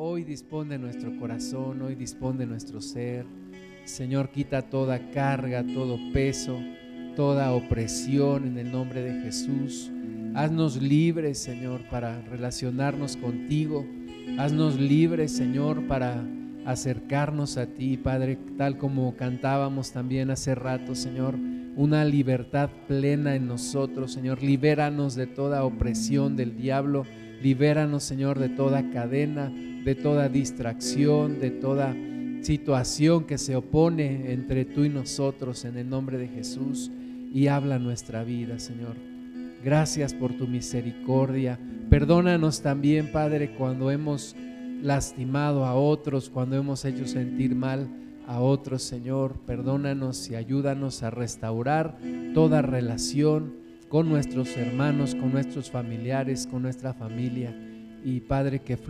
hoy dispone de nuestro corazón, hoy dispone de nuestro ser. Señor, quita toda carga, todo peso, toda opresión en el nombre de Jesús. Haznos libres, Señor, para relacionarnos contigo. Haznos libres, Señor, para acercarnos a ti, Padre, tal como cantábamos también hace rato, Señor. Una libertad plena en nosotros, Señor. Libéranos de toda opresión del diablo. Libéranos, Señor, de toda cadena, de toda distracción, de toda situación que se opone entre tú y nosotros en el nombre de Jesús. Y habla nuestra vida, Señor. Gracias por tu misericordia. Perdónanos también, Padre, cuando hemos lastimado a otros, cuando hemos hecho sentir mal a otros, Señor. Perdónanos y ayúdanos a restaurar toda relación con nuestros hermanos, con nuestros familiares, con nuestra familia. Y Padre, que fluya